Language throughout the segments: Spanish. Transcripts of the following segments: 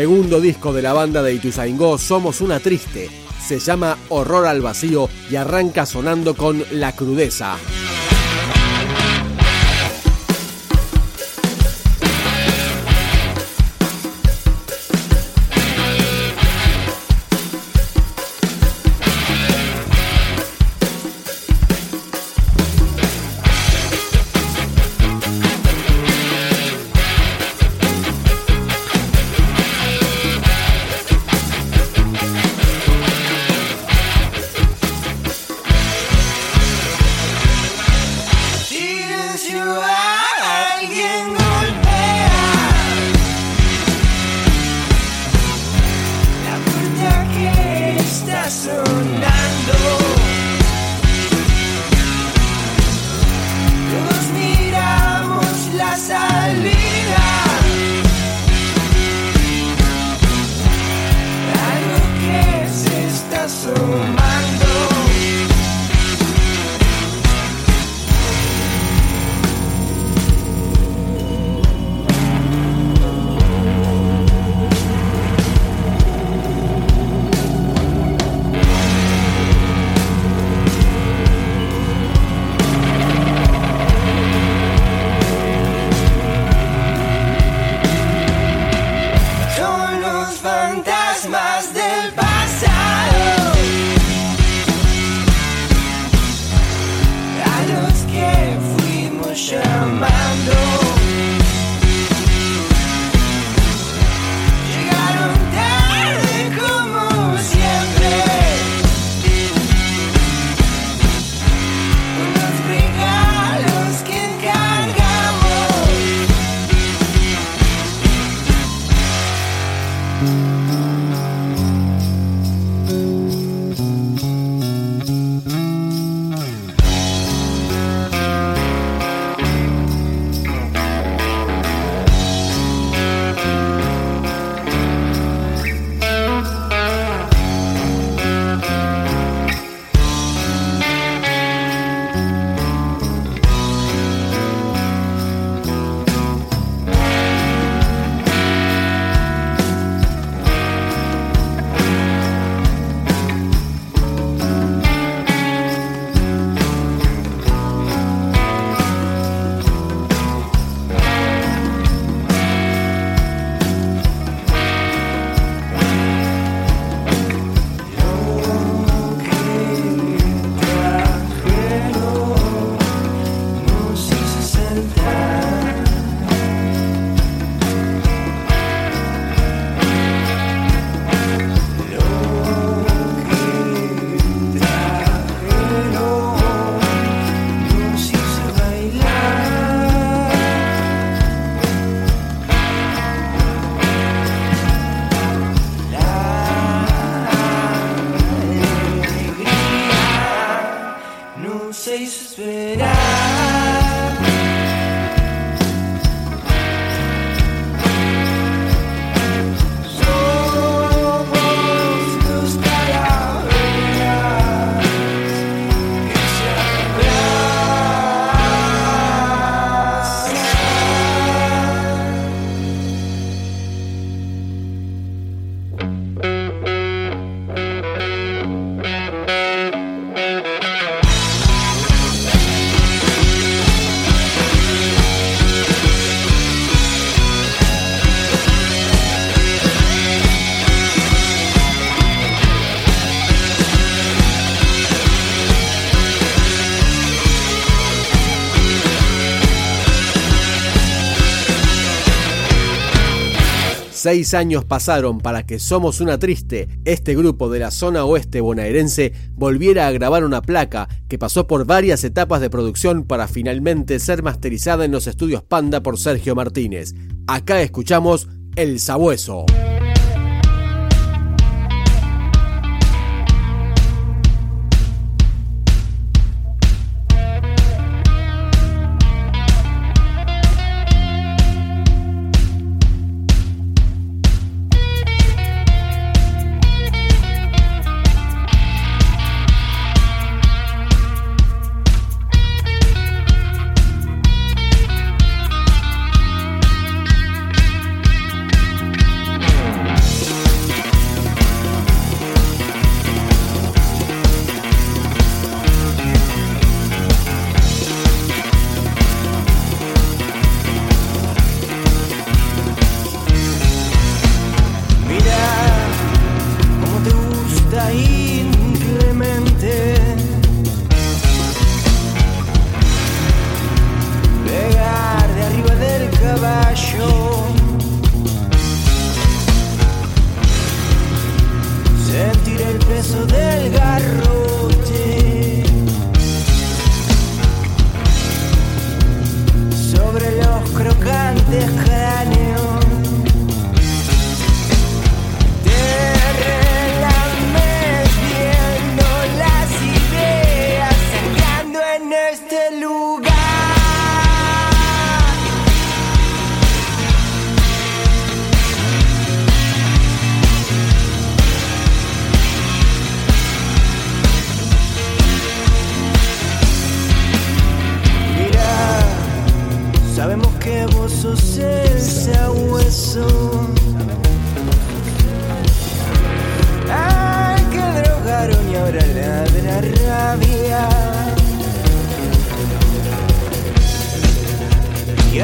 Segundo disco de la banda de Ituzaingó, Somos una Triste. Se llama Horror al Vacío y arranca sonando con La Crudeza. Seis años pasaron para que Somos una Triste, este grupo de la zona oeste bonaerense, volviera a grabar una placa que pasó por varias etapas de producción para finalmente ser masterizada en los estudios Panda por Sergio Martínez. Acá escuchamos El Sabueso.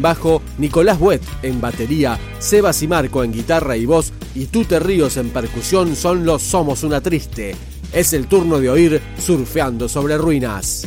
bajo, Nicolás Buet en batería, Sebas y Marco en guitarra y voz y Tute Ríos en percusión son los Somos una Triste. Es el turno de oír Surfeando sobre Ruinas.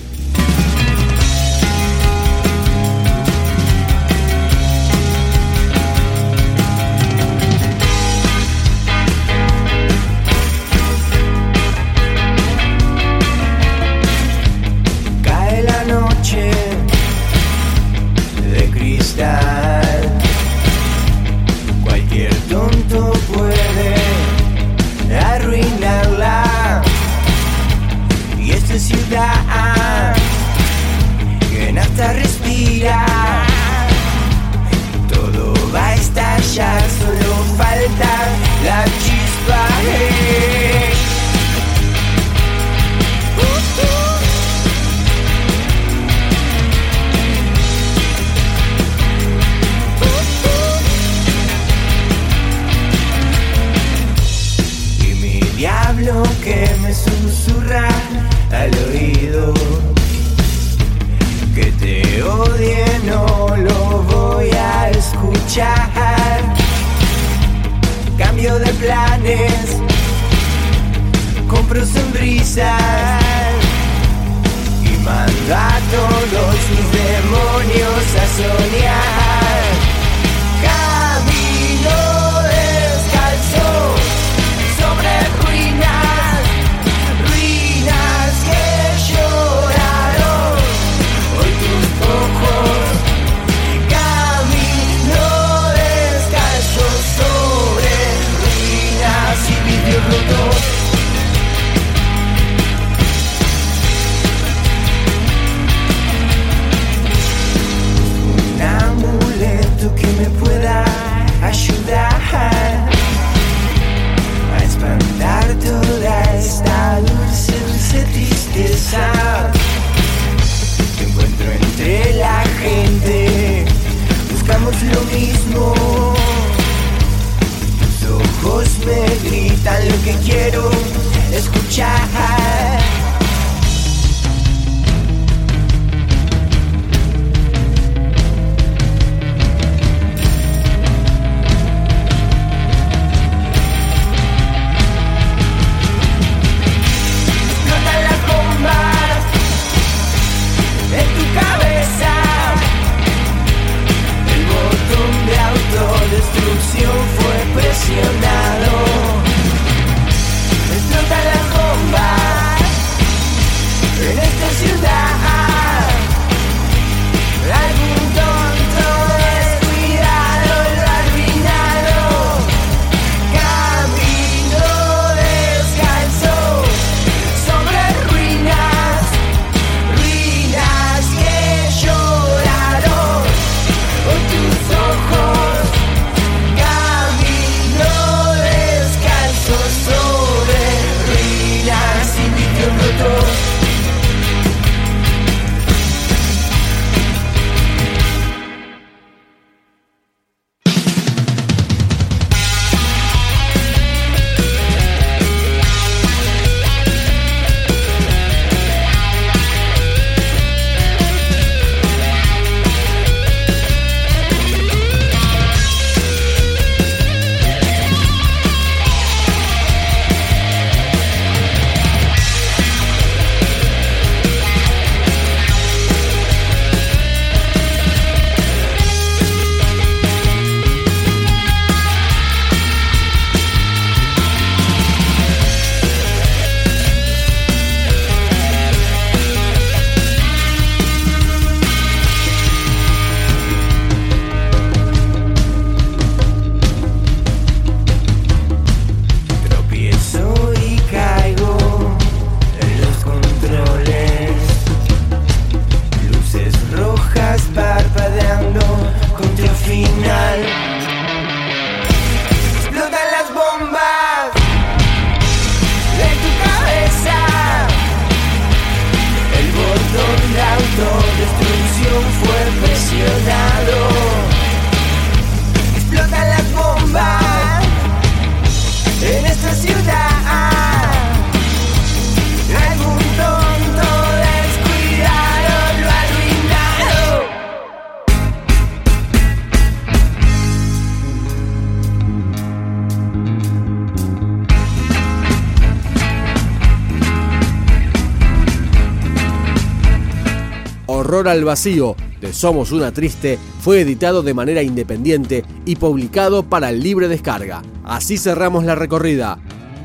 Horror al Vacío de Somos una Triste fue editado de manera independiente y publicado para libre descarga. Así cerramos la recorrida.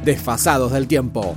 Desfasados del tiempo.